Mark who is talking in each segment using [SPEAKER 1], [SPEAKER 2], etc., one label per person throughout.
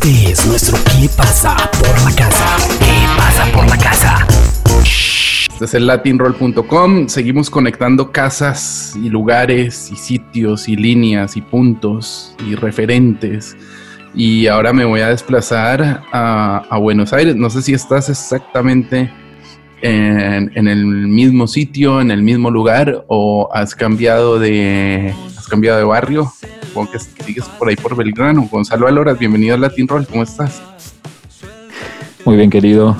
[SPEAKER 1] Este es nuestro ¿Qué pasa por la casa? ¿Qué pasa por la casa?
[SPEAKER 2] Este es el latinroll.com. Seguimos conectando casas y lugares y sitios y líneas y puntos y referentes. Y ahora me voy a desplazar a, Buenos Aires. No sé si estás exactamente en, en, el mismo sitio, en el mismo lugar o has cambiado de, has cambiado de barrio que sigues por ahí por Belgrano. Gonzalo Aloras, bienvenido al Latin Roll, ¿cómo estás?
[SPEAKER 3] Muy bien, querido.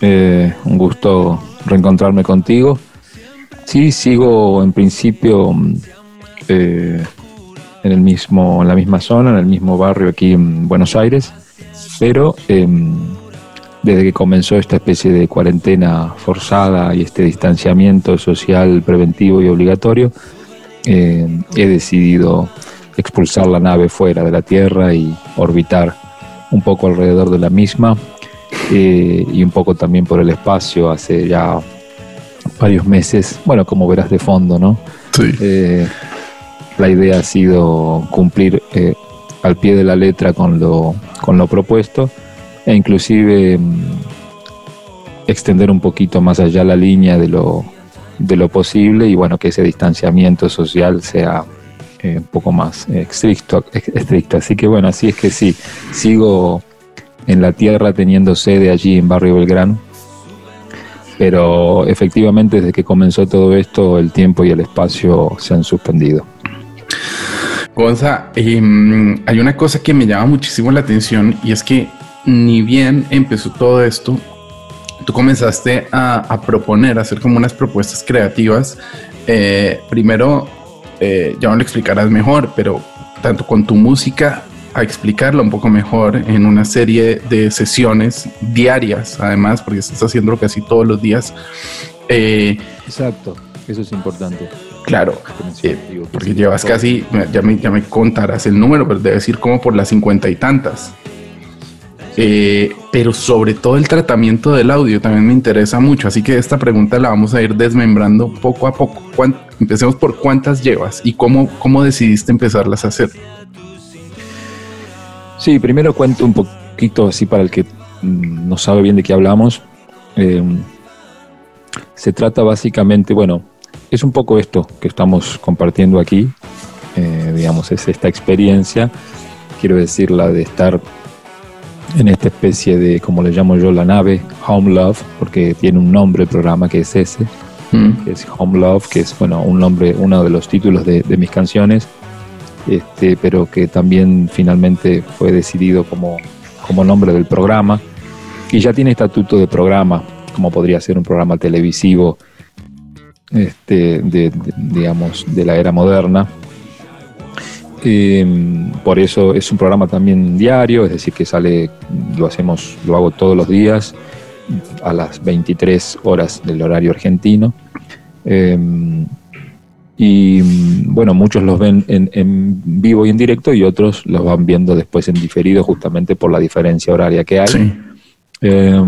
[SPEAKER 3] Eh, un gusto reencontrarme contigo. Sí, sigo en principio eh, en el mismo, en la misma zona, en el mismo barrio aquí en Buenos Aires, pero em, desde que comenzó esta especie de cuarentena forzada y este distanciamiento social preventivo y obligatorio, eh, he decidido expulsar la nave fuera de la Tierra y orbitar un poco alrededor de la misma eh, y un poco también por el espacio hace ya varios meses, bueno, como verás de fondo, ¿no? Sí. Eh, la idea ha sido cumplir eh, al pie de la letra con lo, con lo propuesto e inclusive mm, extender un poquito más allá la línea de lo, de lo posible y bueno, que ese distanciamiento social sea eh, un poco más estricto, estricto. Así que bueno, así es que sí, sigo en la tierra teniendo sede allí en Barrio Belgrano, pero efectivamente desde que comenzó todo esto el tiempo y el espacio se han suspendido.
[SPEAKER 2] Gonza, em, hay una cosa que me llama muchísimo la atención y es que ni bien empezó todo esto, tú comenzaste a, proponer, a hacer como unas propuestas creativas. Eh, primero eh, ya me lo explicarás mejor, pero tanto con tu música a explicarlo un poco mejor en una serie de sesiones diarias, además, porque estás haciéndolo casi todos los días.
[SPEAKER 3] Eh, Exacto, eso es importante.
[SPEAKER 2] Claro, eh, porque llevas casi, ya me, ya me contarás el número, pero debe decir como por las cincuenta y tantas. Eh, pero sobre todo el tratamiento del audio también me interesa mucho, así que esta pregunta la vamos a ir desmembrando poco a poco. Empecemos por cuántas llevas y cómo, cómo decidiste empezarlas a hacer.
[SPEAKER 3] Sí, primero cuento un poquito así para el que mm, no sabe bien de qué hablamos. Eh, se trata básicamente, bueno, es un poco esto que estamos compartiendo aquí, eh, digamos, es esta experiencia, quiero decir, la de estar en esta especie de, como le llamo yo, la nave Home Love, porque tiene un nombre el programa que es ese, mm. que es Home Love, que es bueno un nombre, uno de los títulos de, mis canciones, este, pero que también finalmente fue decidido como, como nombre del programa, y ya tiene estatuto de programa, como podría ser un programa televisivo este, de, digamos, de la era moderna. Eh, por eso es un programa también diario, es decir, que sale, lo hacemos, lo hago todos los días a las 23 horas del horario argentino. Eh, y bueno, muchos los ven en, vivo y en directo y otros los van viendo después en diferido justamente por la diferencia horaria que hay. Eh,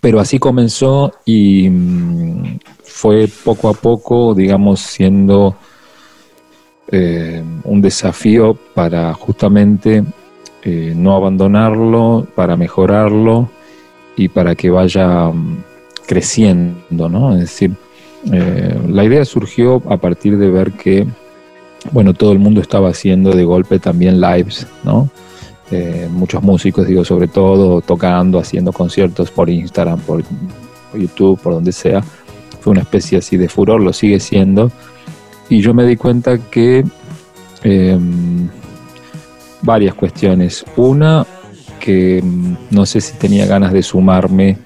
[SPEAKER 3] pero así comenzó y mm, fue poco a poco, digamos, siendo eh, un desafío para justamente eh, no abandonarlo, para mejorarlo y para que vaya mm, creciendo, ¿no? Es decir, eh, la idea surgió a partir de ver que, bueno, todo el mundo estaba haciendo de golpe también lives, ¿no? muchos músicos, digo, sobre todo tocando, haciendo conciertos por Instagram, por YouTube, por donde sea. Fue una especie así de furor, lo sigue siendo y yo me di cuenta que em, varias cuestiones. Una, que em, no sé si tenía ganas de sumarme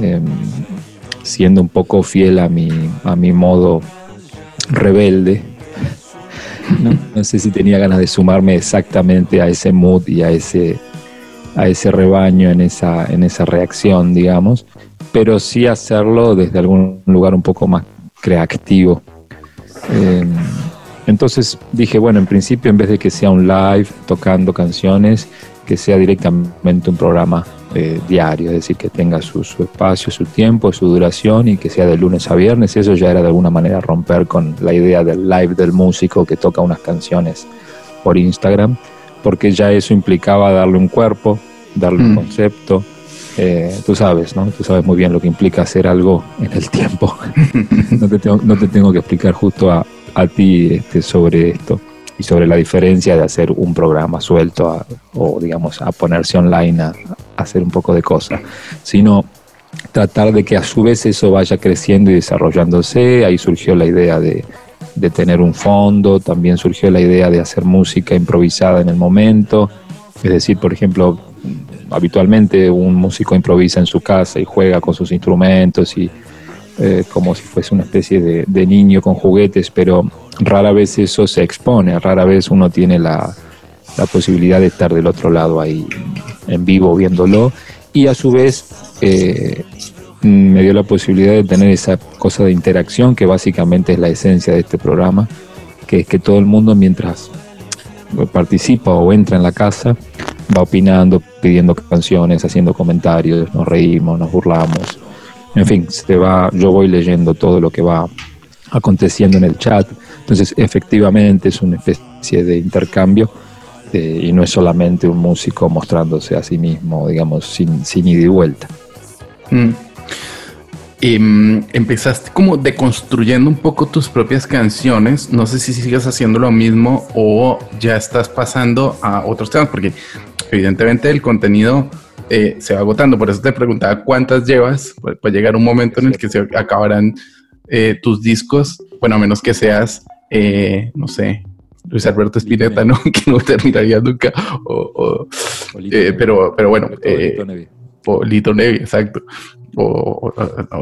[SPEAKER 3] em, siendo un poco fiel a mi, a mi modo rebelde. No, sé si tenía ganas de sumarme exactamente a ese mood y a ese, a ese rebaño en esa, en esa reacción, digamos, pero sí hacerlo desde algún lugar un poco más creativo eh, entonces dije, bueno, en principio en vez de que sea un live tocando canciones, que sea directamente un programa eh, diario, es decir, que tenga su, espacio, su tiempo, su duración y que sea de lunes a viernes. Eso ya era de alguna manera romper con la idea del live del músico que toca unas canciones por Instagram, porque ya eso implicaba darle un cuerpo, darle un
[SPEAKER 2] Mm.
[SPEAKER 3] concepto. Eh, tú sabes, ¿no? Tú sabes muy bien lo que implica hacer algo en el tiempo. no, te tengo, no te tengo que explicar justo a, a ti este, sobre esto y sobre la diferencia de hacer un programa suelto a- o, digamos, a ponerse online a, hacer un poco de cosas, sino tratar de que a su vez eso vaya creciendo y desarrollándose. Ahí surgió la idea de, de tener un fondo, también surgió la idea de hacer música improvisada en el momento. Es decir, por ejemplo, habitualmente un músico improvisa en su casa y juega con sus instrumentos y eh, como si fuese una especie de niño con juguetes, pero rara vez eso se expone, rara vez uno tiene la, la posibilidad de estar del otro lado ahí en vivo viéndolo y a su vez eh, me dio la posibilidad de tener esa cosa de interacción que básicamente es la esencia de este programa, que es que todo el mundo mientras participa o entra en la casa va opinando, pidiendo canciones, haciendo comentarios, nos reímos, nos burlamos. En fin, se va, yo voy leyendo todo lo que va aconteciendo en el chat. Entonces, efectivamente es una especie de intercambio y no es solamente un músico mostrándose a sí mismo, digamos, sin, ida y vuelta.
[SPEAKER 2] Mm. Em, empezaste como deconstruyendo un poco tus propias canciones. No sé si sigues haciendo lo mismo o ya estás pasando a otros temas, porque evidentemente el contenido eh, se va agotando. Por eso te preguntaba cuántas llevas. Puede puede llegar un momento en el que se acabarán eh, tus discos. Bueno, a menos que seas, eh, no sé, Luis Alberto Spinetta, ¿no? que no terminaría nunca. O, o, eh, pero, pero bueno, eh, o Lito Nevi, exacto. O,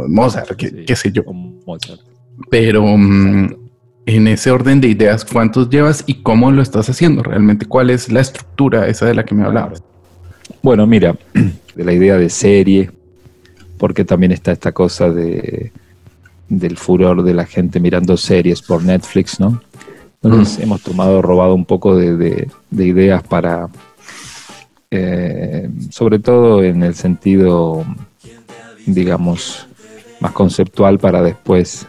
[SPEAKER 2] Mozart, qué,
[SPEAKER 3] Sí,
[SPEAKER 2] qué sé yo.
[SPEAKER 3] Mozart.
[SPEAKER 2] Pero mm, en ese orden de ideas, ¿cuántos llevas y cómo lo estás haciendo? Realmente, ¿cuál es la estructura esa de la que me hablabas?
[SPEAKER 3] Bueno, mira, de la idea de serie, porque también está esta cosa de del furor de la gente mirando series por Netflix, ¿no? Entonces hemos tomado, robado un poco de, de- de ideas para, eh, sobre todo en el sentido, digamos, más conceptual para después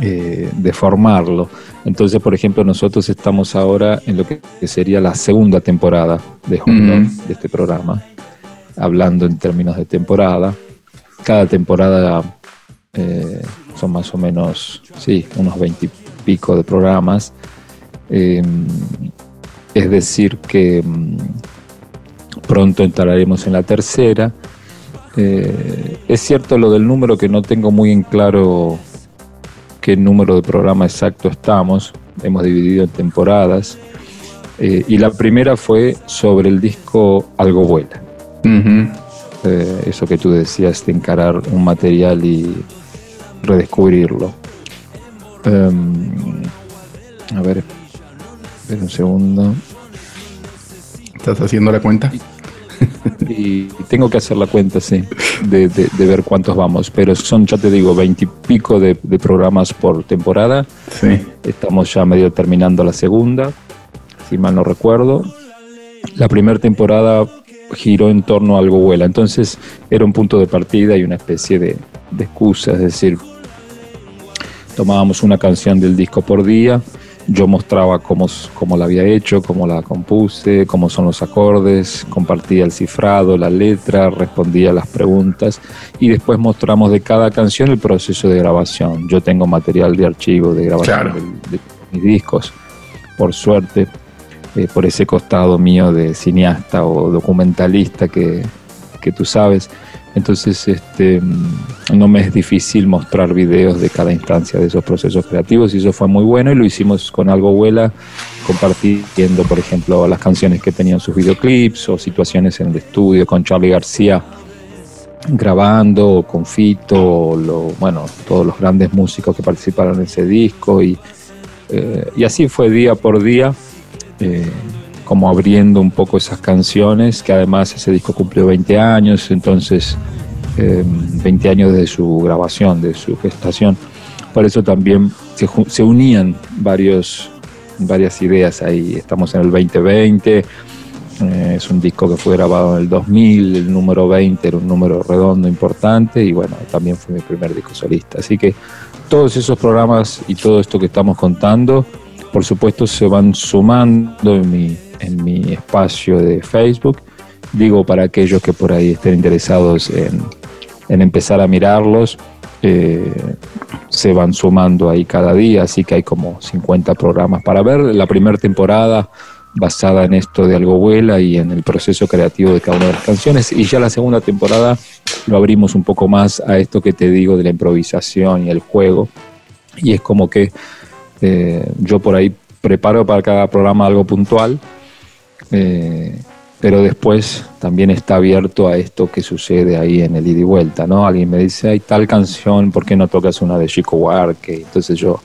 [SPEAKER 3] eh, deformarlo. Entonces, por ejemplo, nosotros estamos ahora en lo que sería la segunda temporada de Home
[SPEAKER 2] Ujú.
[SPEAKER 3] de este programa, hablando en términos de temporada. Cada temporada eh, son más o menos, sí, unos 20 y pico de programas. Eh, es decir, que mm, pronto entraremos en la tercera. Eh, es cierto lo del número que no tengo muy en claro qué número de programa exacto estamos. Hemos dividido en temporadas. Eh, y la primera fue sobre el disco Algo Vuela. Eh, eso que tú decías de encarar un material y redescubrirlo. Em, a ver, espera un segundo.
[SPEAKER 2] ¿Estás haciendo la cuenta?
[SPEAKER 3] Y tengo que hacer la cuenta, sí, de, de- de ver cuántos vamos. Pero son, ya te digo, veintipico de, de programas por temporada.
[SPEAKER 2] Sí.
[SPEAKER 3] Estamos ya medio terminando la segunda, si mal no recuerdo. La primera temporada giró en torno a algo vuela, entonces era un punto de partida y una especie de, de excusa, es decir, tomábamos una canción del disco por día, yo mostraba cómo, cómo la había hecho, cómo la compuse, cómo son los acordes, compartía el cifrado, la letra, respondía a las preguntas y después mostramos de cada canción el proceso de grabación. Yo tengo material de archivo de grabación
[SPEAKER 2] Claro.
[SPEAKER 3] del- de mis discos, por suerte, eh, por ese costado mío de cineasta o documentalista que, que tú sabes. Entonces, este, mm, no me es difícil mostrar videos de cada instancia de esos procesos creativos y eso fue muy bueno y lo hicimos con Algo Vuela, compartiendo, por ejemplo, las canciones que tenían sus videoclips o situaciones en el estudio con Charlie García grabando, o con Fito, lo- bueno, todos los grandes músicos que participaron en ese disco y, eh, y así fue día por día. eh, como abriendo un poco esas canciones, que además ese disco cumplió 20 años, entonces eh, 20 años de su grabación, de su gestación. Por eso también se, se unían varios, varias ideas ahí. Estamos en el 2020, eh, es un disco que fue grabado en el 2000, el número 20 era un número redondo importante y bueno, también fue mi primer disco solista. Así que todos esos programas y todo esto que estamos contando, por supuesto, se van sumando en mi, en mi espacio de Facebook. Digo para aquellos que por ahí estén interesados en, en empezar a mirarlos, eh, se van sumando ahí cada día, así que hay como 50 programas para ver. La primera temporada basada en esto de Algo Vuela y en el proceso creativo de cada una de las canciones. Y ya la segunda temporada lo abrimos un poco más a esto que te digo de la improvisación y el juego. Y es como que eh, yo por ahí preparo para cada programa algo puntual. Eh, pero después también está abierto a esto que sucede ahí en el ida y vuelta, ¿no? Alguien me dice, hay tal canción, ¿por qué no tocas una de Chico Buarque? Entonces yo,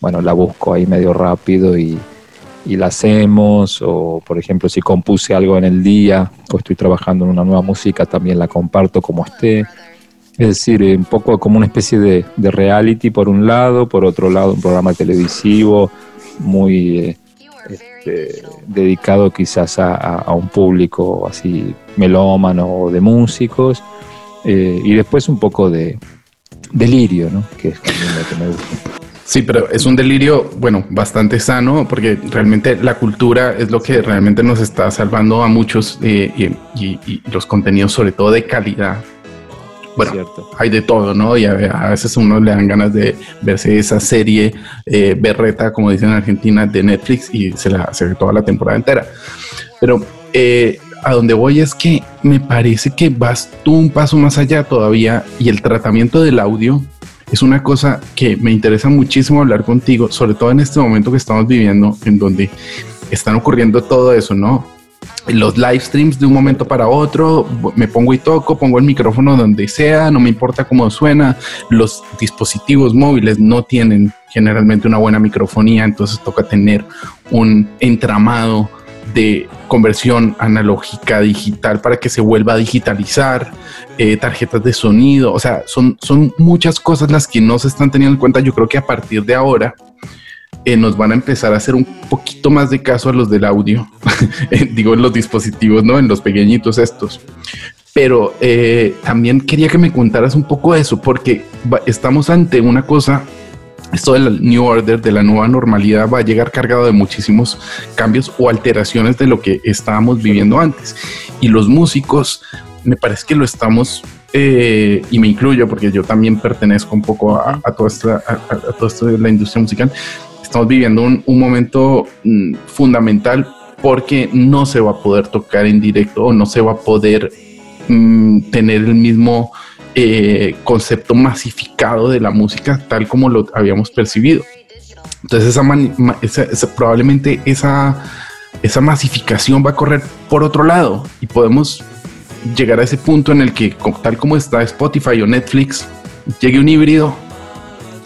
[SPEAKER 3] bueno, la busco ahí medio rápido y, la hacemos, o por ejemplo si compuse algo en el día o estoy trabajando en una nueva música, también la comparto como esté. Es decir, un poco como una especie de, de reality por un lado, por otro lado un programa televisivo muy eh, este, dedicado quizás a, un público así melómano o de músicos, eh, y después un poco de delirio, ¿no?
[SPEAKER 2] Sí, pero es un delirio, bueno, bastante sano, porque realmente la cultura es lo que realmente nos está salvando a muchos eh, y, los contenidos, sobre todo de calidad. Bueno, hay de todo, ¿no? Y a, veces uno le dan ganas de verse esa serie eh, berreta, como dicen en Argentina, de Netflix y se la hace toda la temporada entera. Pero eh, a donde voy es que me parece que vas tú un paso más allá todavía y el tratamiento del audio es una cosa que me interesa muchísimo hablar contigo, sobre todo en este momento que estamos viviendo, en donde están ocurriendo todo eso, ¿no? Los live streams de un momento para otro, me pongo y toco, pongo el micrófono donde sea, no me importa cómo suena. Los dispositivos móviles no tienen generalmente una buena microfonía, entonces toca tener un entramado de conversión analógica digital para que se vuelva a digitalizar, eh, tarjetas de sonido, o sea, son, son muchas cosas las que no se están teniendo en cuenta. Yo creo que a partir de ahora eh, nos van a empezar a hacer un poquito más de caso a los del audio, digo en los dispositivos, ¿no? En los pequeñitos estos. Pero eh, también quería que me contaras un poco eso, porque estamos ante una cosa esto del New Order, de la nueva normalidad, va a llegar cargado de muchísimos cambios o alteraciones de lo que estábamos viviendo antes. Y los músicos, me parece que lo estamos, eh, y me incluyo porque yo también pertenezco un poco a, a toda, esta, a, todo esto de la industria musical, estamos viviendo un, momento mm, fundamental porque no se va a poder tocar en directo o no se va a poder mm, tener el mismo eh, concepto masificado de la música tal como lo habíamos percibido. Entonces esa, probablemente esa, esa masificación va a correr por otro lado y podemos llegar a ese punto en el que tal como está Spotify o Netflix, llegue un híbrido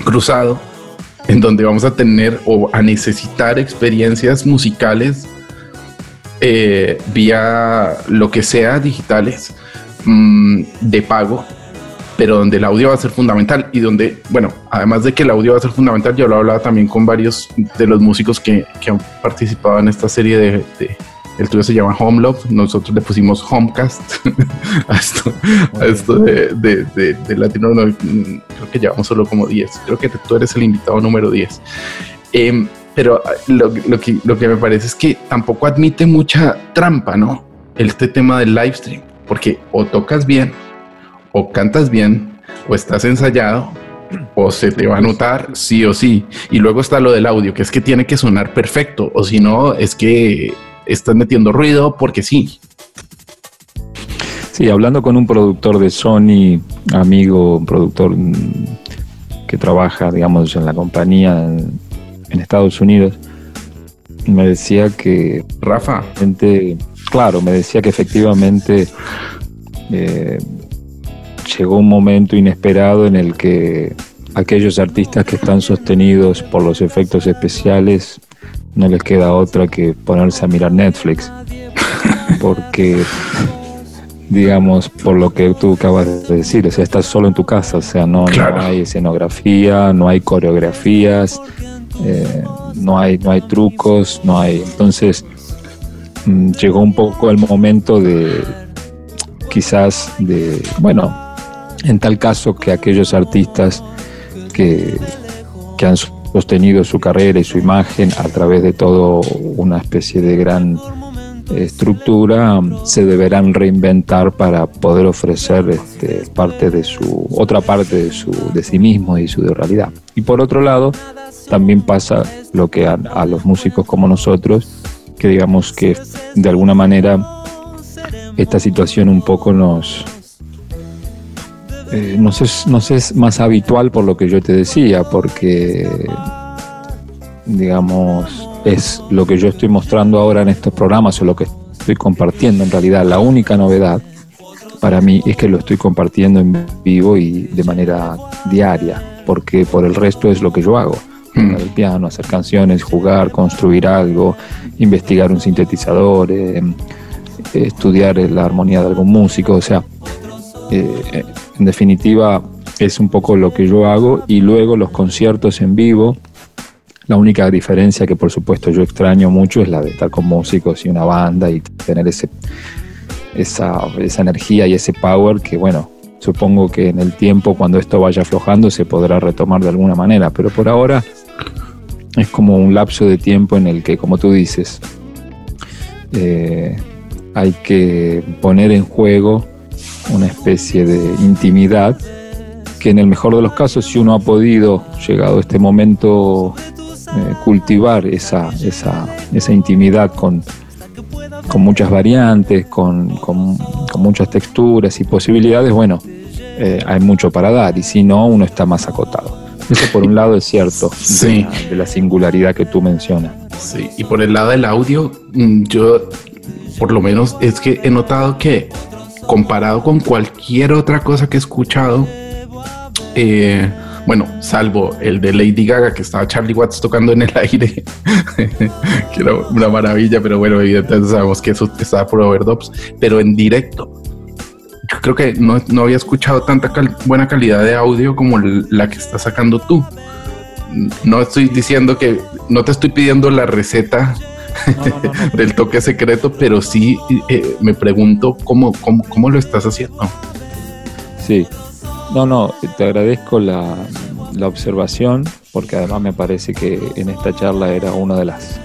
[SPEAKER 2] cruzado en donde vamos a tener o a necesitar experiencias musicales eh, vía lo que sea digitales mm, de pago pero donde el audio va a ser fundamental y donde, bueno, además de que el audio va a ser fundamental, yo lo hablaba también con varios de los músicos que, que han participado en esta serie de, el tuyo se llama Home Love, nosotros le pusimos Homecast a esto, a esto de, de, de, Latino, creo que llevamos solo como 10, creo que tú eres el invitado número 10. Em, pero lo, lo, que, lo que me parece es que tampoco admite mucha trampa, ¿no? Este tema del live stream, porque o tocas bien o cantas bien, o estás ensayado, o se te va a notar sí o sí. Y luego está lo del audio, que es que tiene que sonar perfecto, o si no, es que estás metiendo ruido porque sí.
[SPEAKER 3] Sí, hablando con un productor de Sony, amigo, un productor que trabaja, digamos, en la compañía en, Estados Unidos, me decía que...
[SPEAKER 2] Rafa.
[SPEAKER 3] Gente, claro, me decía que efectivamente eh, llegó un momento inesperado en el que aquellos artistas que están sostenidos por los efectos especiales no les queda otra que ponerse a mirar Netflix. Porque, digamos, por lo que tú acabas de decir, o sea, estás solo en tu casa, o sea, no, hay escenografía, no hay coreografías, eh, no, hay, no hay trucos, no hay. Entonces, mm, llegó un poco el momento de, quizás, de, bueno, en tal caso que aquellos artistas que, que han sostenido su carrera y su imagen a través de todo una especie de gran estructura se deberán reinventar para poder ofrecer este, parte de su otra parte de su de sí mismo y su de realidad. Y por otro lado también pasa lo que a, los músicos como nosotros que digamos que de alguna manera esta situación un poco nos eh, nos, es, nos es más habitual por lo que yo te decía porque digamos es lo que yo estoy mostrando ahora en estos programas o lo que estoy compartiendo en realidad. La única novedad para mí es que lo estoy compartiendo en vivo y de manera diaria, porque por el resto es lo que yo hago. Mm. Tocar el piano, hacer canciones, jugar, construir algo, investigar un sintetizador, eh, estudiar la armonía de algún músico, o sea, eh, en definitiva es un poco lo que yo hago y luego los conciertos en vivo. La única diferencia que por supuesto yo extraño mucho es la de estar con músicos y una banda y tener ese, esa, esa energía y ese power que bueno, supongo que en el tiempo cuando esto vaya aflojando se podrá retomar de alguna manera, pero por ahora es como un lapso de tiempo en el que, como tú dices, eh, hay que poner en juego una especie de intimidad que en el mejor de los casos, si uno ha podido, llegado a este momento, eh, cultivar esa, esa, esa intimidad con, con muchas variantes, con, con, muchas texturas y posibilidades, bueno, eh, hay mucho para dar y si no, uno está más acotado. Eso por un lado es cierto,
[SPEAKER 2] sí.
[SPEAKER 3] de, la, singularidad que tú mencionas.
[SPEAKER 2] Sí, y por el lado del audio, mm, yo por lo menos es que he notado que comparado con cualquier otra cosa que he escuchado, eh, bueno, salvo el de Lady Gaga que estaba Charlie Watts tocando en el aire, que era una maravilla, pero bueno, evidentemente sabemos que eso estaba por overdubs, pero en directo. Yo creo que no, no había escuchado tanta buena calidad de audio como la que estás sacando tú. No estoy diciendo que no te estoy pidiendo la receta del toque secreto, pero sí eh, me pregunto cómo, cómo, cómo lo estás haciendo.
[SPEAKER 3] Sí, no, no, te agradezco la, observación, porque además me parece que en esta charla era una de las,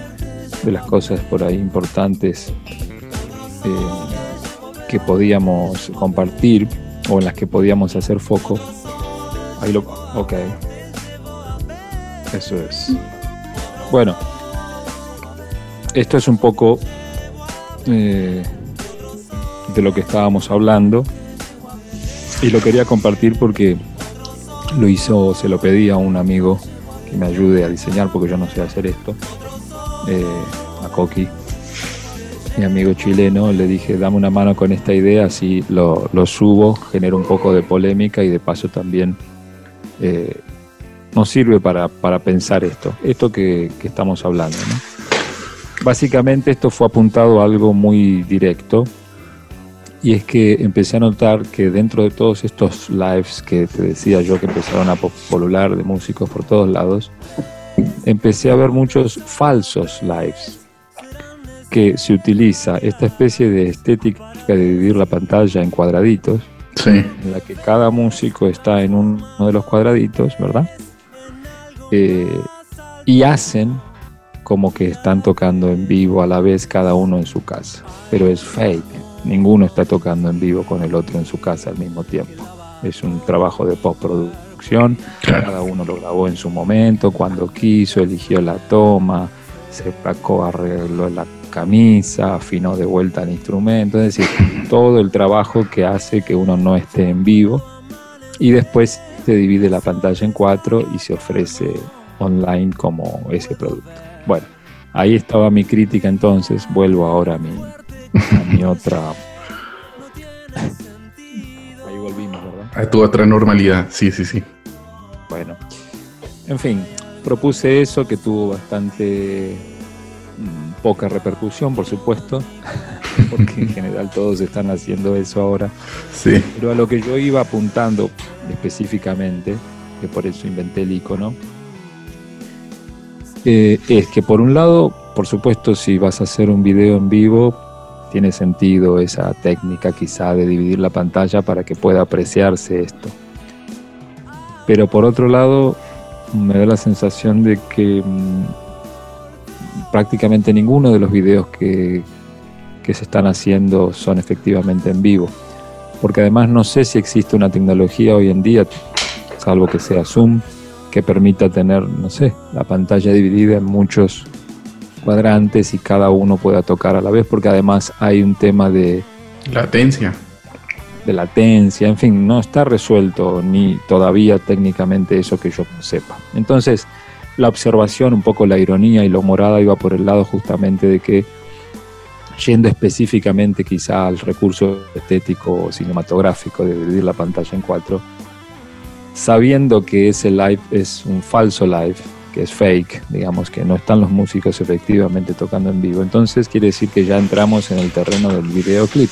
[SPEAKER 3] de las cosas por ahí importantes eh, que podíamos compartir o en las que podíamos hacer foco. Ahí lo. Ok. Eso es. Bueno, esto es un poco eh, de lo que estábamos hablando y lo quería compartir porque lo hizo, se lo pedí a un amigo que me ayude a diseñar porque yo no sé hacer esto, eh, a Coqui, mi amigo chileno, le dije, dame una mano con esta idea, así lo, subo, genero un poco de polémica y de paso también eh, nos sirve para, pensar esto, esto que, que estamos hablando. Básicamente esto fue apuntado a algo muy directo, y es que empecé a notar que dentro de todos estos lives que te decía yo que empezaron a popular de músicos por todos lados, empecé a ver muchos falsos lives que se utiliza esta especie de estética de dividir la pantalla en cuadraditos, en la que cada músico está en uno de los cuadraditos, ¿verdad? Eh, y hacen como que están tocando en vivo a la vez cada uno en su casa, pero es fake. Ninguno está tocando en vivo con el otro en su casa al mismo tiempo. Es un trabajo de postproducción, cada uno lo grabó en su momento, cuando quiso, eligió la toma, se sacó, arregló la camisa, afinó de vuelta el instrumento, es decir, todo el trabajo que hace que uno no esté en vivo. Y después se divide la pantalla en cuatro y se ofrece online como ese producto. Bueno, ahí estaba mi crítica entonces, vuelvo ahora a mi, mi otra.
[SPEAKER 2] Ahí volvimos, ¿verdad? A tu otra normalidad, sí, sí, sí.
[SPEAKER 3] Bueno, en fin, propuse eso que tuvo bastante mm, poca repercusión, por supuesto, porque en general todos están haciendo eso ahora.
[SPEAKER 2] Sí.
[SPEAKER 3] Pero a lo que yo iba apuntando específicamente, que por eso inventé el icono, eh, es que por un lado, por supuesto, si vas a hacer un video en vivo, tiene sentido esa técnica quizá de dividir la pantalla para que pueda apreciarse esto. Pero por otro lado, me da la sensación de que mm, prácticamente ninguno de los videos que, que se están haciendo son efectivamente en vivo. Porque además no sé si existe una tecnología hoy en día, salvo que sea Zoom, que permita tener, no sé, la pantalla dividida en muchos cuadrantes y cada uno pueda tocar a la vez, porque además hay un tema de
[SPEAKER 2] latencia.
[SPEAKER 3] De latencia, en fin, no está resuelto ni todavía técnicamente eso que yo sepa. Entonces, la observación, un poco la ironía y lo morada iba por el lado justamente de que, yendo específicamente quizá al recurso estético o cinematográfico de dividir la pantalla en cuatro, sabiendo que ese live es un falso live, que es fake, digamos que no están los músicos efectivamente tocando en vivo. Entonces quiere decir que ya entramos en el terreno del videoclip.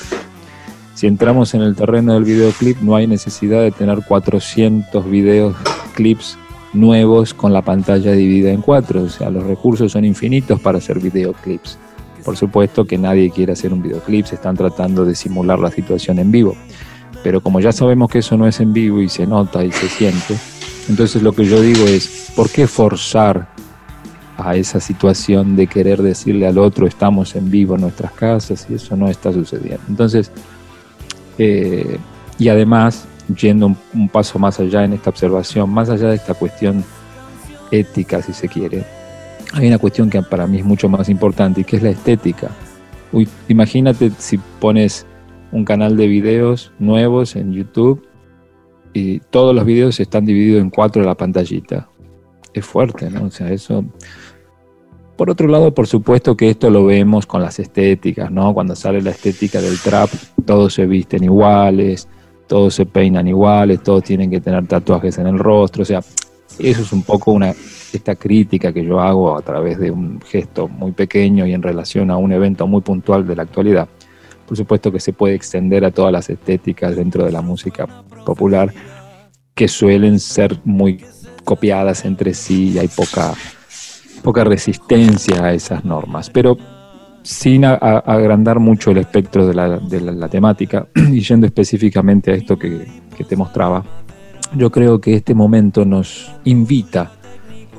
[SPEAKER 3] Si entramos en el terreno del videoclip no hay necesidad de tener 400 videoclips nuevos con la pantalla dividida en cuatro. O sea, los recursos son infinitos para hacer videoclips. Por supuesto que nadie quiere hacer un videoclip, se están tratando de simular la situación en vivo. Pero como ya sabemos que eso no es en vivo y se nota y se siente, entonces lo que yo digo es, ¿por qué forzar a esa situación de querer decirle al otro estamos en vivo en nuestras casas y eso no está sucediendo? Entonces, eh, y además, yendo un, paso más allá en esta observación, más allá de esta cuestión ética, si se quiere, hay una cuestión que para mí es mucho más importante y que es la estética. imagínate si pones un canal de videos nuevos en YouTube y todos los videos están divididos en cuatro de la pantallita. Es fuerte, ¿no? O sea, eso... Por otro lado, por supuesto que esto lo vemos con las estéticas, ¿no? Cuando sale la estética del trap, todos se visten iguales, todos se peinan iguales, todos tienen que tener tatuajes en el rostro, o sea, eso es un poco una esta crítica que yo hago a través de un gesto muy pequeño y en relación a un evento muy puntual de la actualidad por supuesto que se puede extender a todas las estéticas dentro de la música popular, que suelen ser muy copiadas entre sí y hay poca, poca resistencia a esas normas. Pero sin agrandar mucho el espectro de la, temática y yendo específicamente a esto que, te mostraba, yo creo que este momento nos invita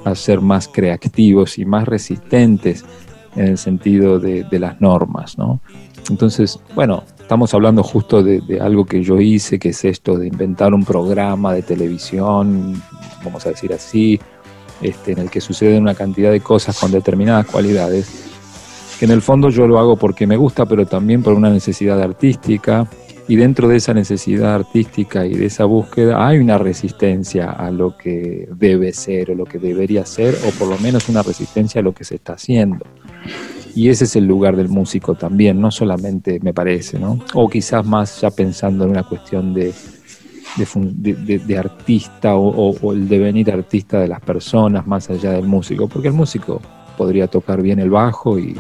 [SPEAKER 3] a ser más creativos y más resistentes en el sentido de, de las normas, ¿no? Entonces, bueno, estamos hablando justo de, algo que yo hice, que es esto de inventar un programa de televisión, vamos a decir así, este, en el que suceden una cantidad de cosas con determinadas cualidades, que en el fondo yo lo hago porque me gusta, pero también por una necesidad artística, y dentro de esa necesidad artística y de esa búsqueda hay una resistencia a lo que debe ser o lo que debería ser, o por lo menos una resistencia a lo que se está haciendo. Y ese es el lugar del músico también, no solamente me parece, ¿no? O quizás más ya pensando en una cuestión de, de, artista o, el devenir artista de las personas más allá del músico, porque el músico podría tocar bien el bajo y,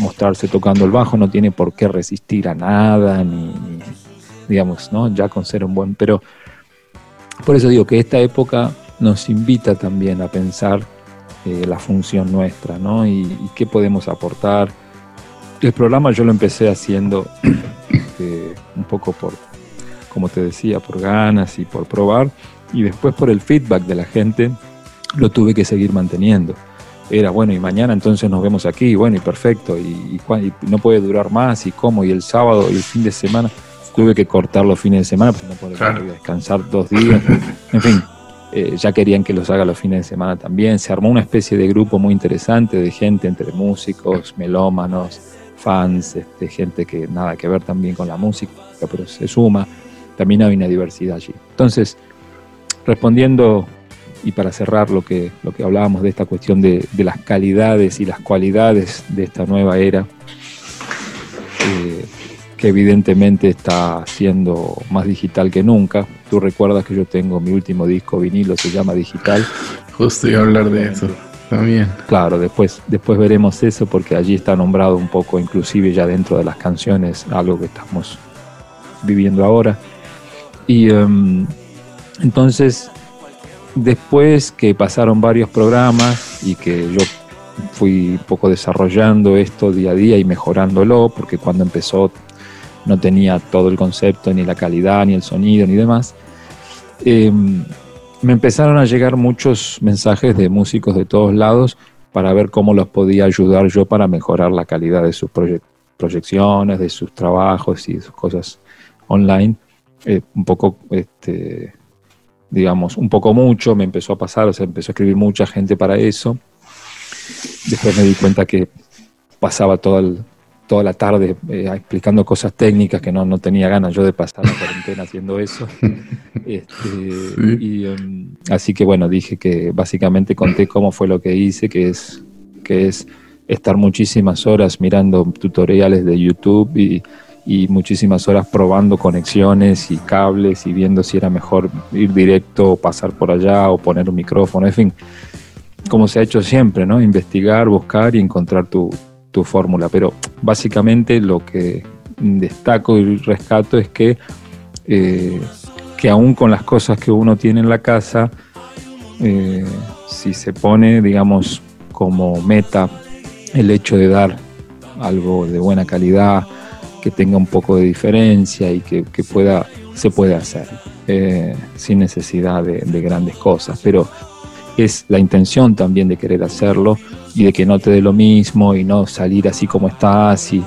[SPEAKER 3] mostrarse tocando el bajo, no tiene por qué resistir a nada, ni, digamos, ¿no? Ya con ser un buen... Pero por eso digo que esta época nos invita también a pensar eh, la función nuestra, ¿no? Y, qué podemos aportar. El programa yo lo empecé haciendo eh, un poco por, como te decía, por ganas y por probar, y después por el feedback de la gente lo tuve que seguir manteniendo. Era bueno, y mañana entonces nos vemos aquí, bueno, y perfecto, y, no puede durar más, y cómo, y el sábado y el fin de semana tuve que cortar los fines de semana, porque no podía descansar dos días, en fin, eh, ya querían que los haga los fines de semana también. Se armó una especie de grupo muy interesante de gente entre músicos, melómanos, fans, este, gente que nada que ver también con la música, pero se suma. También hay una diversidad allí. Entonces, respondiendo y para cerrar lo que, lo que hablábamos de esta cuestión de, las calidades y las cualidades de esta nueva era, que evidentemente está siendo más digital que nunca. Tú recuerdas que yo tengo mi último disco vinilo, se llama Digital.
[SPEAKER 2] Justo iba a hablar de eso también.
[SPEAKER 3] Claro, después, después veremos eso porque allí está nombrado un poco, inclusive ya dentro de las canciones, algo que estamos viviendo ahora. Y em, entonces, después que pasaron varios programas y que yo fui un poco desarrollando esto día a día y mejorándolo, porque cuando empezó no tenía todo el concepto, ni la calidad, ni el sonido, ni demás. Em, me empezaron a llegar muchos mensajes de músicos de todos lados para ver cómo los podía ayudar yo para mejorar la calidad de sus proyecciones, de sus trabajos y sus cosas online, eh, un poco, este, digamos, un poco mucho, me empezó a pasar, o sea, empezó a escribir mucha gente para eso. Después me di cuenta que pasaba todo el, toda la tarde eh, explicando cosas técnicas que no, no, tenía ganas yo de pasar la cuarentena haciendo eso. Este, y, em, así que bueno, dije que básicamente conté cómo fue lo que hice, que es, que es estar muchísimas horas mirando tutoriales de YouTube y, y muchísimas horas probando conexiones y cables y viendo si era mejor ir directo o pasar por allá o poner un micrófono, en fin, como se ha hecho siempre, ¿no? Investigar, buscar y encontrar tu, tu fórmula. Pero básicamente lo que destaco y rescato es que, eh, que aún con las cosas que uno tiene en la casa, eh, si se pone, digamos, como meta el hecho de dar algo de buena calidad, que tenga un poco de diferencia y que, pueda, se puede hacer eh, sin necesidad de, de, grandes cosas. Pero es la intención también de querer hacerlo y de que no te dé lo mismo y no salir así como estás y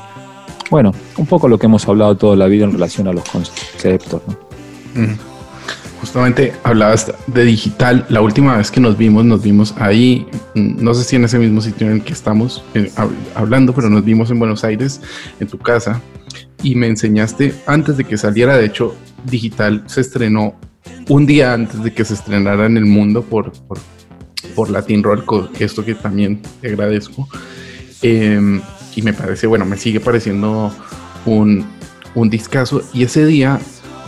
[SPEAKER 3] bueno, un poco lo que hemos hablado toda la vida en relación a los conceptos.
[SPEAKER 2] Justamente hablabas de digital. La última vez que nos vimos, nos vimos ahí, mm, no sé si en ese mismo sitio en el que estamos eh, hablando, pero nos vimos en Buenos Aires, en tu casa, y me enseñaste antes de que saliera, de hecho, digital se estrenó un día antes de que se estrenara en el mundo por, por por Latin Roll, esto que también te agradezco. Em, y me parece, bueno, me sigue pareciendo un, un discazo. Y ese día,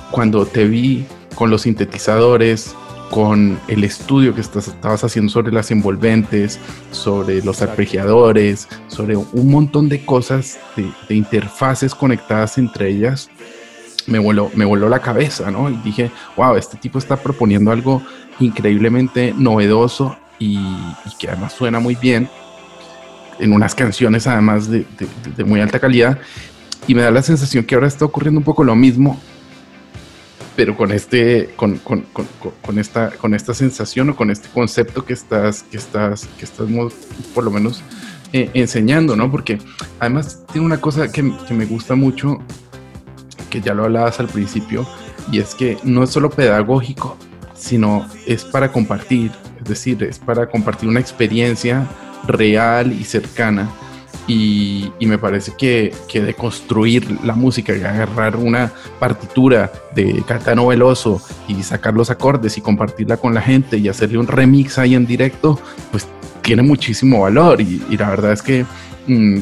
[SPEAKER 2] cuando te vi con los sintetizadores, con el estudio que estás, estabas haciendo sobre las envolventes, sobre los arpegiadores, sobre un montón de cosas, de, de interfaces conectadas entre ellas, me voló, me voló la cabeza, ¿no? Y dije, wow, este tipo está proponiendo algo increíblemente novedoso y, que además suena muy bien en unas canciones además de, muy alta calidad y me da la sensación que ahora está ocurriendo un poco lo mismo pero con este con, con, con, esta con esta sensación o con este concepto que estás que estás que estás por lo menos eh, enseñando no porque además tiene una cosa que, que me gusta mucho que ya lo hablabas al principio y es que no es solo pedagógico sino es para compartir decir, es para compartir una experiencia real y cercana. Y, me parece que, que, de construir la música y agarrar una partitura de Catano Veloso y sacar los acordes y compartirla con la gente y hacerle un remix ahí en directo, pues tiene muchísimo valor. Y, la verdad es que mm,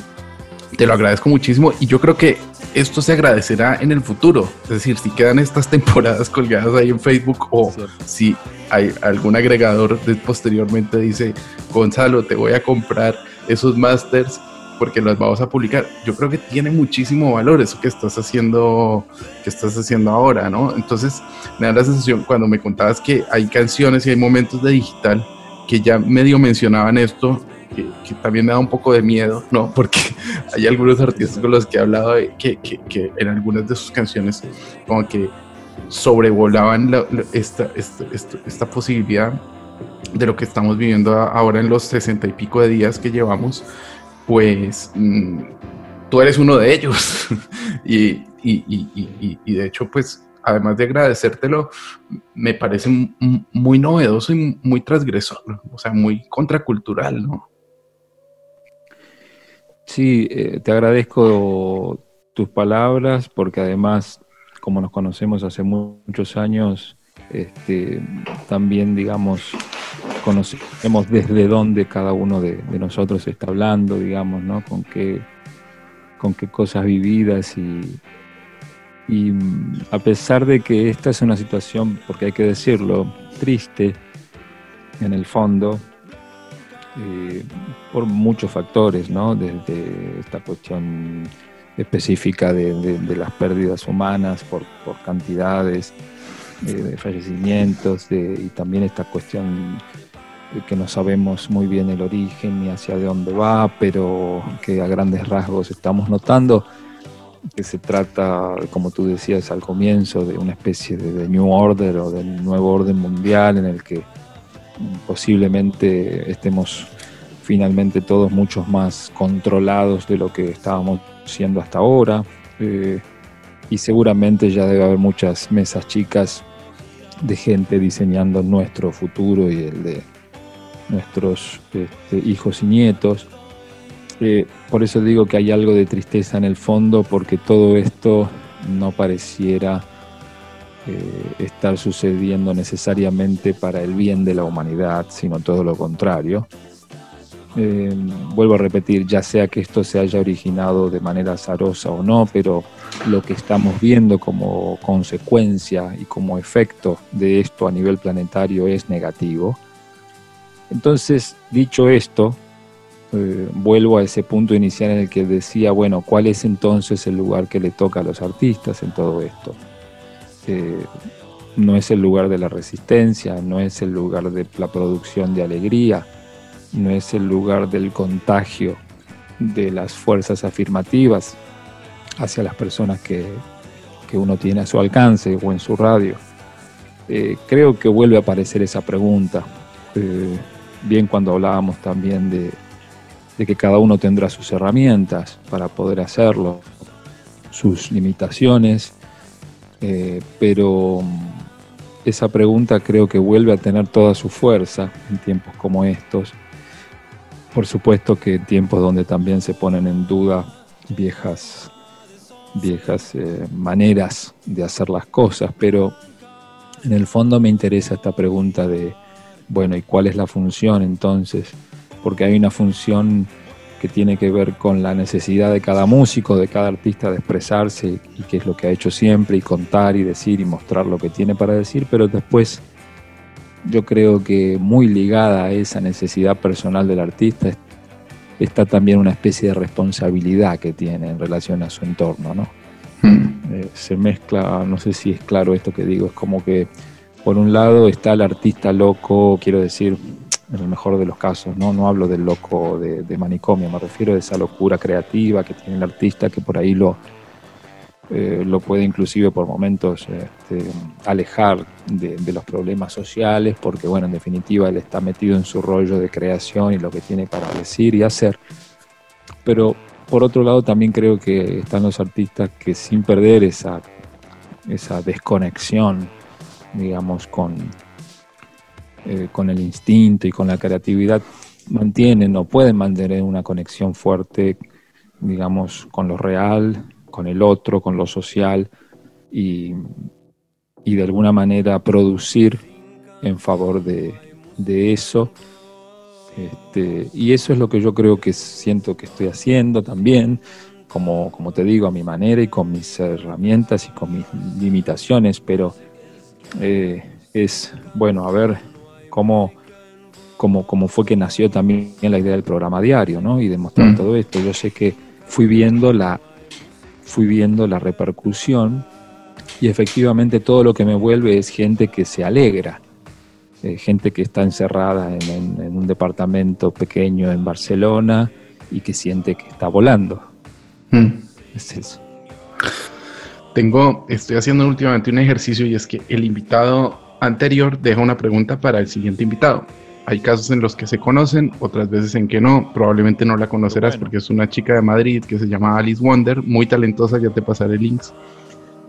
[SPEAKER 2] te lo agradezco muchísimo. Y yo creo que esto se agradecerá en el futuro. Es decir, si quedan estas temporadas colgadas ahí en Facebook o si hay algún agregador de, posteriormente dice, Gonzalo, te voy a comprar esos masters porque los vamos a publicar. Yo creo que tiene muchísimo valor eso que estás haciendo, que estás haciendo ahora, ¿no? Entonces, me da la sensación cuando me contabas que hay canciones y hay momentos de digital que ya medio mencionaban esto, que, también me da un poco de miedo, ¿no? Porque hay algunos artistas con los que he hablado de, que, que, en algunas de sus canciones como que sobrevolaban esta, esta, esta, posibilidad de lo que estamos viviendo ahora en los sesenta y pico de días que llevamos, pues mm, tú eres uno de ellos. y, y, y, y, de hecho, pues además de agradecértelo, me parece muy novedoso y muy transgresor, o sea, muy contracultural, ¿no?
[SPEAKER 3] Sí, eh, te agradezco tus palabras porque además, como nos conocemos hace muchos años, este, también, digamos, conocemos desde dónde cada uno de, nosotros está hablando, digamos, ¿no? Con qué, con qué cosas vividas y, y a pesar de que esta es una situación, porque hay que decirlo, triste en el fondo, eh, por muchos factores, ¿no? Desde esta cuestión específica de, las pérdidas humanas por, cantidades eh, de fallecimientos y también esta cuestión de que no sabemos muy bien el origen ni hacia dónde va, pero que a grandes rasgos estamos notando que se trata, como tú decías al comienzo, de una especie de New Order o del nuevo orden mundial en el que posiblemente estemos finalmente todos muchos más controlados de lo que estábamos siendo hasta ahora. Eh, y seguramente ya debe haber muchas mesas chicas de gente diseñando nuestro futuro y el de nuestros este, hijos y nietos. Eh, por eso digo que hay algo de tristeza en el fondo, porque todo esto no pareciera eh, estar sucediendo necesariamente para el bien de la humanidad, sino todo lo contrario. Eh, vuelvo a repetir, ya sea que esto se haya originado de manera azarosa o no, pero lo que estamos viendo como consecuencia y como efecto de esto a nivel planetario es negativo. Entonces, dicho esto, eh, vuelvo a ese punto inicial en el que decía, bueno, ¿cuál es entonces el lugar que le toca a los artistas en todo esto? Eh, no es el lugar de la resistencia, no es el lugar de la producción de alegría, no es el lugar del contagio de las fuerzas afirmativas hacia las personas que, uno tiene a su alcance o en su radio. Eh, creo que vuelve a aparecer esa pregunta, eh, bien cuando hablábamos también de, que cada uno tendrá sus herramientas para poder hacerlo, sus limitaciones, eh, pero esa pregunta creo que vuelve a tener toda su fuerza en tiempos como estos por supuesto que tiempos donde también se ponen en duda viejas, viejas eh, maneras de hacer las cosas, pero en el fondo me interesa esta pregunta de, bueno, ¿y cuál es la función entonces? Porque hay una función que tiene que ver con la necesidad de cada músico, de cada artista de expresarse y que es lo que ha hecho siempre y contar y decir y mostrar lo que tiene para decir, pero después yo creo que muy ligada a esa necesidad personal del artista está también una especie de responsabilidad que tiene en relación a su entorno, ¿no? Hmm. Eh, se mezcla, no sé si es claro esto que digo, es como que por un lado está el artista loco, quiero decir, en el mejor de los casos, no, no hablo del loco de, de manicomio, me refiero a esa locura creativa que tiene el artista que por ahí lo, eh, lo puede inclusive por momentos este, alejar de, los problemas sociales, porque bueno, en definitiva él está metido en su rollo de creación y lo que tiene para decir y hacer. Pero por otro lado también creo que están los artistas que sin perder esa, esa desconexión, digamos, con, eh, con el instinto y con la creatividad, mantienen o pueden mantener una conexión fuerte, digamos, con lo real con el otro, con lo social y, de alguna manera producir en favor de, eso. Este, y eso es lo que yo creo que siento que estoy haciendo también, como, como te digo, a mi manera y con mis herramientas y con mis limitaciones, pero eh, es, bueno, a ver cómo, cómo, cómo, fue que nació también la idea del programa diario, ¿no? Y demostrar mm. todo esto. Yo sé que fui viendo la fui viendo la repercusión y efectivamente todo lo que me vuelve es gente que se alegra, eh, gente que está encerrada en, un departamento pequeño en Barcelona y que siente que está volando.
[SPEAKER 2] Mm. Es eso. Tengo, estoy haciendo últimamente un ejercicio y es que el invitado anterior deja una pregunta para el siguiente invitado. Hay casos en los que se conocen, otras veces en que no. Probablemente no la conocerás porque es una chica de Madrid que se llama Alice Wonder, muy talentosa, ya te pasaré links.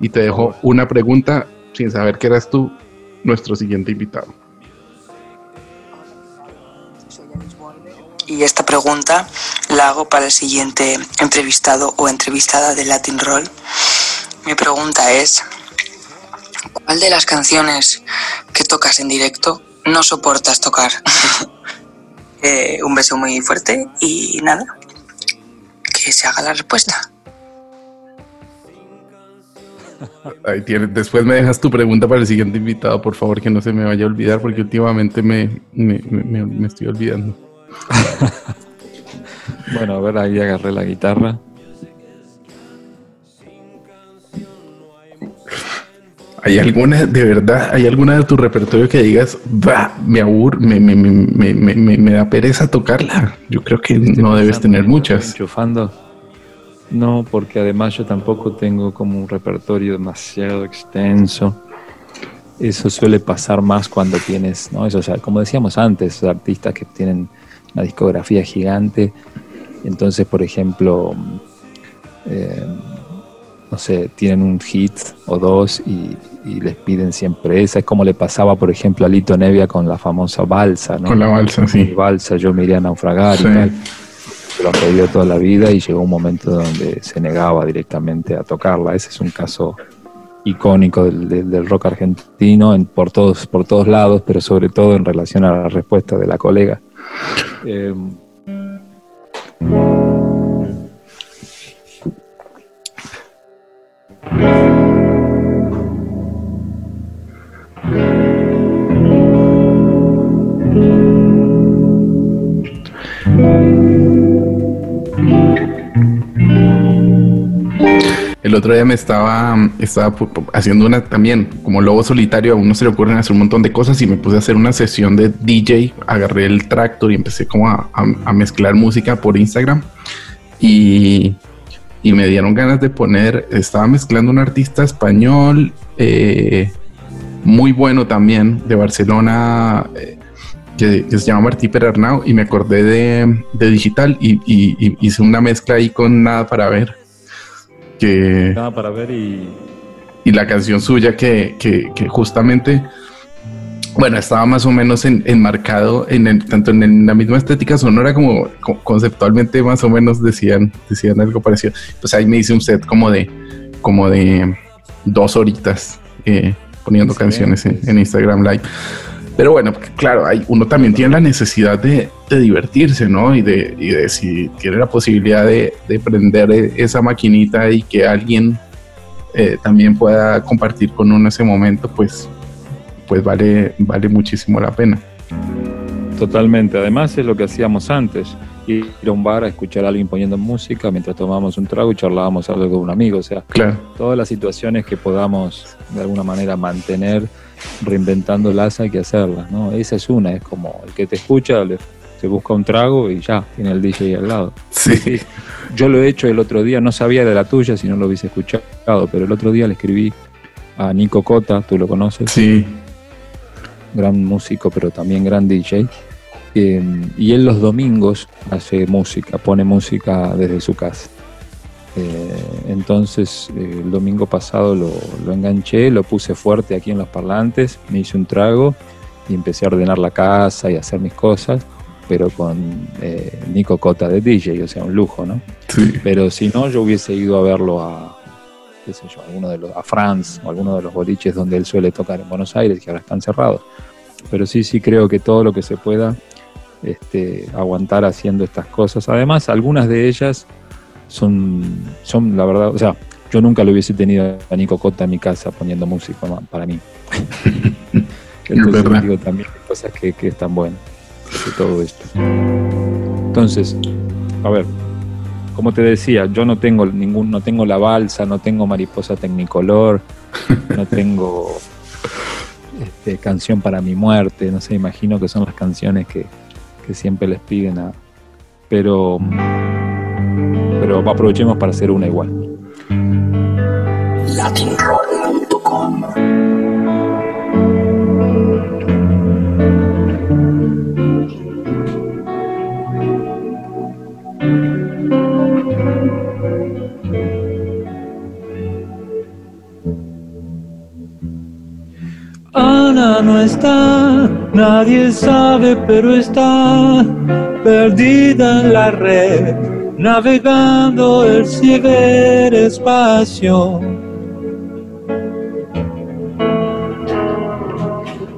[SPEAKER 2] Y te dejo una pregunta sin saber que eras tú, nuestro siguiente invitado.
[SPEAKER 4] Y esta pregunta la hago para el siguiente entrevistado o entrevistada de Latin Roll. Mi pregunta es, ¿cuál de las canciones que tocas en directo no soportas tocar. Eh, un beso muy fuerte y nada, que se haga la respuesta.
[SPEAKER 2] Ahí Después me dejas tu pregunta para el siguiente invitado, por favor, que no se me vaya a olvidar, porque últimamente me, me estoy olvidando.
[SPEAKER 3] bueno, a ver, ahí agarré la guitarra.
[SPEAKER 2] ¿Hay alguna, de verdad, hay alguna de tu repertorio que digas, va, me abur, me, me, me, me, da pereza tocarla? Yo creo que no debes tener muchas.
[SPEAKER 3] Enchufando. No, porque además yo tampoco tengo como un repertorio demasiado extenso. Eso suele pasar más cuando tienes, ¿no? Eso, o sea, como decíamos antes, artistas que tienen una discografía gigante. Entonces, por ejemplo, eh, no sé, tienen un hit o dos y, les piden siempre esa. Es como le pasaba, por ejemplo, a Lito Nevia con la famosa balsa, ¿no?
[SPEAKER 2] Con la balsa, sí.
[SPEAKER 3] balsa, yo me iría a naufragar y tal. Lo ha pedido toda la vida y llegó un momento donde se negaba directamente a tocarla. Ese es un caso icónico del, rock argentino en, por, todos, por todos lados, pero sobre todo en relación a la respuesta de la colega. Eh,
[SPEAKER 2] el otro día me estaba, estaba haciendo una también, como lobo solitario, a uno se le ocurren hacer un montón de cosas y me puse a hacer una sesión de DJ, agarré el tractor y empecé como a mezclar música por Instagram y y me dieron ganas de poner, estaba mezclando un artista español eh, muy bueno también de Barcelona eh, que, se llama Martí Perarnau y me acordé de, digital y, hice una mezcla ahí con Nada para ver. Que,
[SPEAKER 3] Nada para ver y...
[SPEAKER 2] Y la canción suya que, que justamente bueno, estaba más o menos enmarcado en el, tanto en, la misma estética sonora como, conceptualmente más o menos decían, decían algo parecido. Pues ahí me hice un set como de, como de dos horitas eh, poniendo canciones en, Instagram Live. Pero bueno, claro, uno también tiene la necesidad de, divertirse, ¿no? Y de, y si tiene la posibilidad de, prender esa maquinita y que alguien eh, también pueda compartir con uno ese momento, pues pues vale, vale muchísimo la pena.
[SPEAKER 3] Totalmente, además es lo que hacíamos antes, ir a un bar a escuchar a alguien poniendo música mientras tomábamos un trago y charlábamos algo con un amigo, o sea, todas las situaciones que podamos de alguna manera mantener reinventándolas hay que hacerlas, ¿no? Esa es una, es como el que te escucha, se busca un trago y ya, tiene el DJ al lado.
[SPEAKER 2] Sí.
[SPEAKER 3] Yo lo he hecho el otro día, no sabía de la tuya si no lo hubiese escuchado, pero el otro día le escribí a Nico Cota, tú lo conoces.
[SPEAKER 2] Sí
[SPEAKER 3] gran músico, pero también gran DJ. Eh, y él los domingos hace música, pone música desde su casa. Eh, entonces eh, el domingo pasado lo, lo, enganché, lo puse fuerte aquí en los parlantes, me hice un trago y empecé a ordenar la casa y a hacer mis cosas, pero con Nico Cota de DJ, o sea, un lujo, ¿no? Pero si no, yo hubiese ido a verlo a, qué sé yo, alguno de los, a France o alguno de los boliches donde él suele tocar en Buenos Aires, que ahora están cerrados. Pero sí, sí creo que todo lo que se pueda este, aguantar haciendo estas cosas. Además, algunas de ellas son, son, la verdad, o sea, yo nunca lo hubiese tenido a Nico Cota en mi casa poniendo música para mí. Entonces digo también cosas que, que están buenas de todo esto. Entonces, a ver, como te decía, yo no tengo ningún, no tengo la balsa, no tengo mariposa tecnicolor, no tengo este, canción para mi muerte, no sé, imagino que son las canciones que, siempre les piden a. Pero. Pero aprovechemos para hacer una igual. Latinroll.com Ana no está, nadie sabe, pero está perdida en la red, navegando el ciberespacio.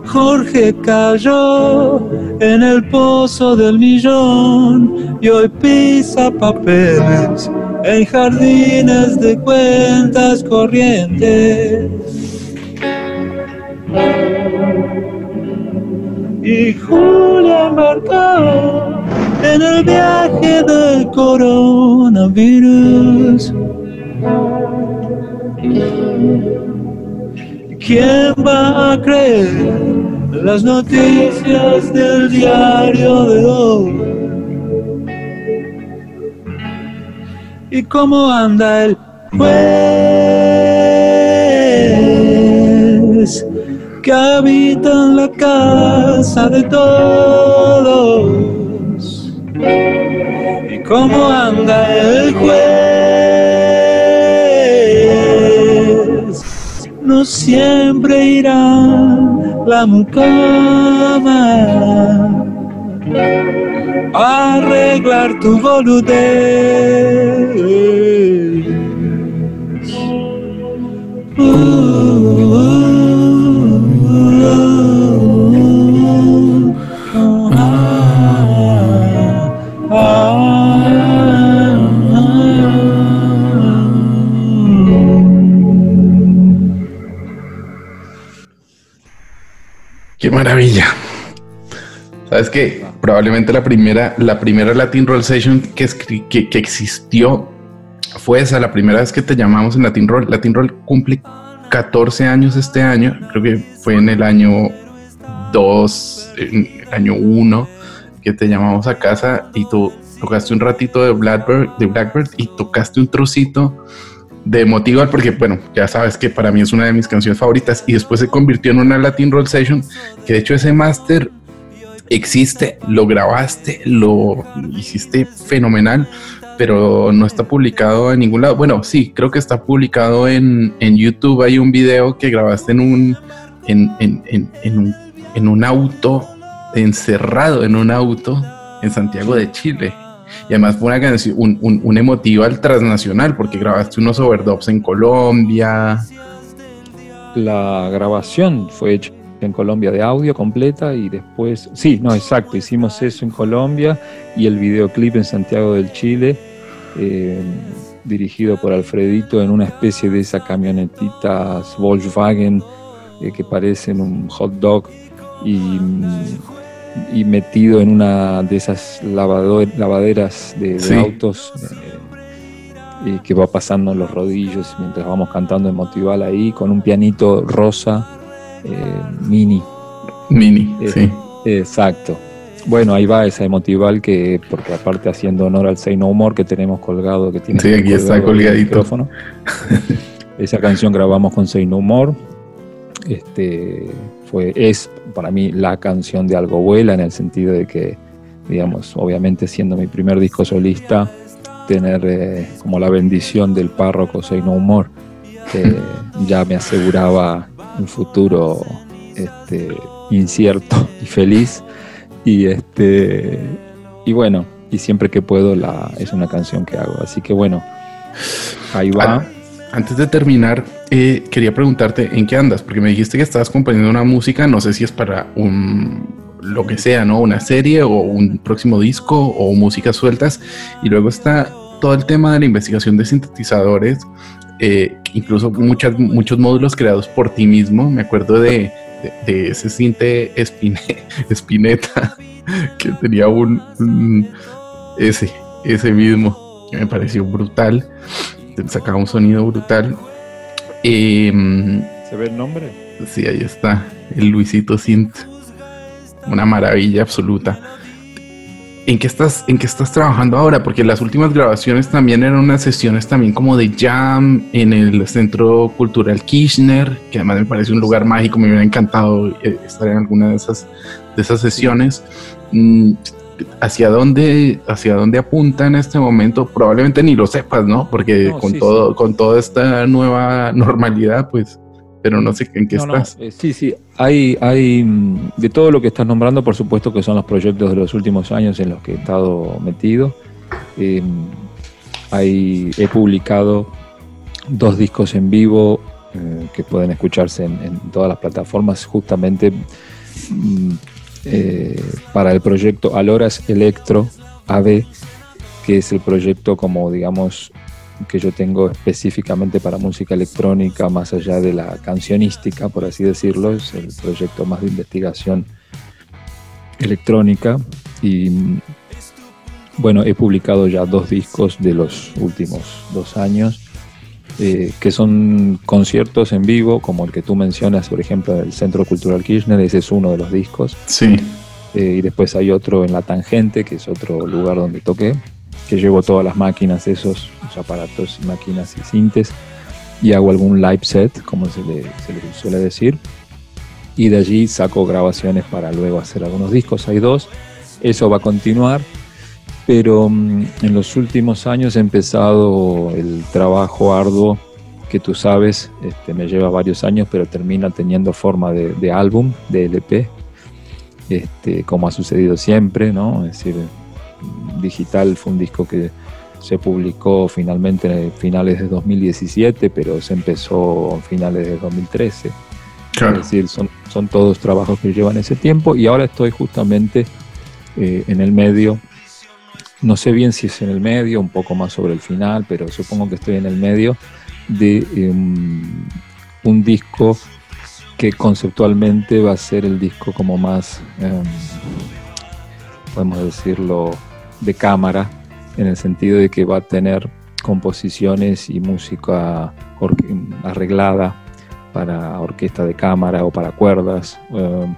[SPEAKER 3] Jorge cayó en el pozo del millón y hoy pisa papeles en jardines de cuentas corrientes. Y Julia embarcó en el viaje del coronavirus. ¿Quién va a creer las noticias del diario de hoy? ¿Y cómo anda el juez? que habitan la casa de todos. ¿Y cómo anda el juez? No siempre irá la mucama a arreglar tu boludez.
[SPEAKER 2] Maravilla. ¿Sabes qué? Probablemente la primera, la primera Latin Roll Session que, que, que existió fue esa, la primera vez que te llamamos en Latin Roll. Latin Roll cumple 14 años este año, creo que fue en el año 2, en el año 1, que te llamamos a casa y tú tocaste un ratito de Blackbird, de Blackbird y tocaste un trocito de Motival, porque bueno, ya sabes que para mí es una de mis canciones favoritas y después se convirtió en una Latin Roll Session, que de hecho ese máster existe, lo grabaste, lo hiciste fenomenal, pero no está publicado en ningún lado. Bueno, sí, creo que está publicado en, en YouTube. Hay un video que grabaste en un, en, en, en un, en un auto, encerrado en un auto en Santiago de Chile. Y además fue una canción, un, un, un emotival transnacional, porque grabaste unos overdubs en Colombia.
[SPEAKER 3] La grabación fue hecha en Colombia de audio completa y después, sí, no, exacto, hicimos eso en Colombia y el videoclip en Santiago del Chile, eh, dirigido por Alfredito en una especie de esas camionetitas Volkswagen eh, que parecen un hot dog y, y metido en una de esas lavado- lavaderas de, de
[SPEAKER 2] Sí.
[SPEAKER 3] autos. eh, y que va pasando en los rodillos mientras vamos cantando emotival ahí con un pianito rosa eh, mini.
[SPEAKER 2] Mini,
[SPEAKER 3] Eh,
[SPEAKER 2] sí.
[SPEAKER 3] Exacto. Bueno, ahí va esa emotival que, porque aparte haciendo honor al Say No More que tenemos colgado, que tiene
[SPEAKER 2] Sí, aquí está colgadito.
[SPEAKER 3] micrófono. esa canción grabamos con Say No More. Este, fue, es para mí la canción de Algo Vuela en el sentido de que, digamos, obviamente siendo mi primer disco solista, tener eh, como la bendición del párroco Say No More, que ya me aseguraba un futuro este, incierto y feliz. Y este y bueno, y siempre que puedo la, es una canción que hago. Así que bueno, ahí va.
[SPEAKER 2] Antes de terminar, eh, quería preguntarte en qué andas, porque me dijiste que estabas componiendo una música, no sé si es para un lo que sea, ¿no? Una serie o un próximo disco o músicas sueltas. Y luego está todo el tema de la investigación de sintetizadores, eh, incluso muchas, muchos módulos creados por ti mismo. Me acuerdo de, de, de ese cinte Espine, Spinetta que tenía un, un- ese, ese mismo, que me pareció brutal sacaba un sonido brutal. Em,
[SPEAKER 3] ¿Se ve el nombre?
[SPEAKER 2] sí, ahí está, el Luisito Sint. Una maravilla absoluta. ¿En qué, estás, ¿En qué estás trabajando ahora? Porque las últimas grabaciones también eran unas sesiones también como de jam en el Centro Cultural Kirchner, que además me parece un lugar mágico, me hubiera encantado eh, estar en alguna de esas, de esas sesiones. Mm, ¿Hacia dónde, ¿Hacia dónde apunta en este momento? Probablemente ni lo sepas, ¿no? Porque
[SPEAKER 3] No,
[SPEAKER 2] con,
[SPEAKER 3] sí,
[SPEAKER 2] todo, con toda esta nueva normalidad, pues, pero no sé en qué
[SPEAKER 3] No, no,
[SPEAKER 2] estás.
[SPEAKER 3] eh, sí, sí. Hay, hay mm, de todo lo que estás nombrando, por supuesto que son los proyectos de los últimos años en los que he estado metido. Eh, hay, he publicado dos discos en vivo eh, que pueden escucharse en, en todas las plataformas, justamente mm, eh, para el proyecto Aloras Electro AB, que es el proyecto como digamos que yo tengo específicamente para música electrónica, más allá de la cancionística, por así decirlo, es el proyecto más de investigación electrónica. Y bueno, he publicado ya dos discos de los últimos dos años, eh, que son conciertos en vivo, como el que tú mencionas, por ejemplo, del Centro Cultural Kirchner, ese es uno de los discos.
[SPEAKER 2] Sí.
[SPEAKER 3] Eh, y después hay otro en La Tangente, que es otro lugar donde toqué, que llevo todas las máquinas, esos aparatos, máquinas y sintes, y hago algún live set, como se le, se le suele decir. Y de allí saco grabaciones para luego hacer algunos discos, hay dos. Eso va a continuar, pero mm, en los últimos años he empezado el trabajo arduo que tú sabes, este, me lleva varios años, pero termina teniendo forma de, álbum, de LP, este, como ha sucedido siempre, ¿no? Es decir, digital fue un disco que se publicó finalmente en finales de 2017, pero se empezó a finales de 2013. Es decir, son, son todos trabajos que llevan ese tiempo y ahora estoy justamente eh, en el medio. No sé bien si es en el medio, un poco más sobre el final, pero supongo que estoy en el medio de em, un disco que conceptualmente va a ser el disco como más, em, podemos decirlo, de cámara, en el sentido de que va a tener composiciones y música arreglada para orquesta de cámara o para cuerdas. Em,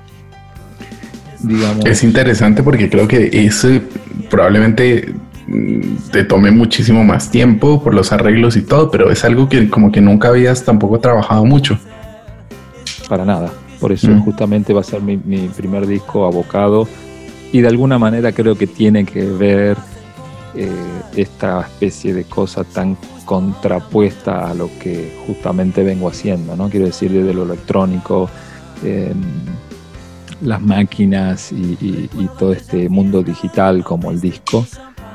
[SPEAKER 2] digamos. Es interesante porque creo que ese probablemente mm, te tome muchísimo más tiempo por los arreglos y todo, pero es algo que como que nunca habías tampoco trabajado mucho.
[SPEAKER 3] Para nada. Por eso mm. justamente va a ser mi, mi primer disco abocado y de alguna manera creo que tiene que ver eh, esta especie de cosa tan contrapuesta a lo que justamente vengo haciendo, ¿no? Quiero decir, desde lo electrónico, em, las máquinas y, todo este mundo digital como el disco,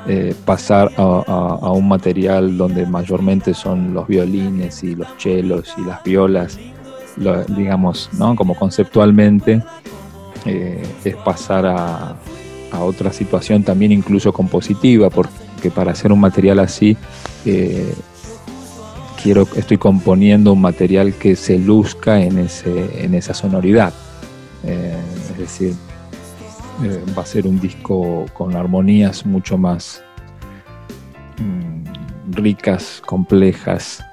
[SPEAKER 3] eh, pasar a, un material donde mayormente son los violines y los chelos y las violas, digamos, ¿no? Como conceptualmente eh, es pasar a, otra situación también incluso compositiva, porque para hacer un material así eh, quiero, estoy componiendo un material que se luzca en, ese, en esa sonoridad. Eh, es decir, va a ser un disco con armonías mucho más mm, ricas, complejas.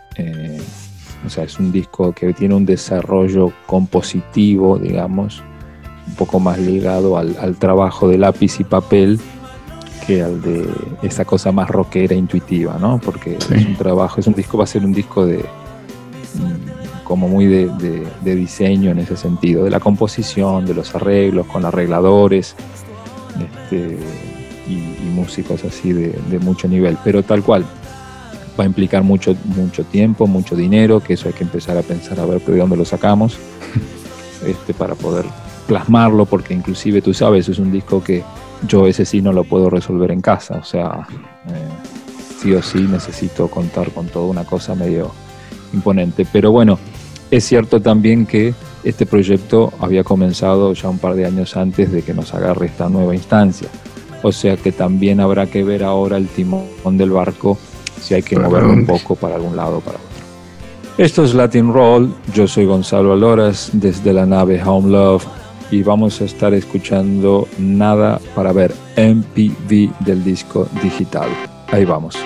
[SPEAKER 3] o sea, es un disco que tiene un desarrollo compositivo, digamos, un poco más ligado al, trabajo de lápiz y papel que al de esa cosa más rockera intuitiva, ¿no? Porque es un trabajo, es un disco, va a ser un disco de como muy de, diseño en ese sentido, de la composición, de los arreglos, con arregladores este, y, músicos así de, mucho nivel, pero tal cual. Va a implicar mucho, mucho tiempo, mucho dinero, que eso hay que empezar a pensar a ver de dónde lo sacamos este, para poder plasmarlo, porque inclusive tú sabes, es un disco que yo ese sí no lo puedo resolver en casa, o sea, eh, sí o sí necesito contar con toda una cosa medio imponente. Pero bueno, es cierto también que este proyecto había comenzado ya un par de años antes de que nos agarre esta nueva instancia. O sea que también habrá que ver ahora el timón del barco si hay que moverlo un poco para algún lado o para otro. Esto es Latin Roll, yo soy Gonzalo Aloras desde la nave Home Love y vamos a estar escuchando Nada para ver MPV del disco digital. Ahí vamos.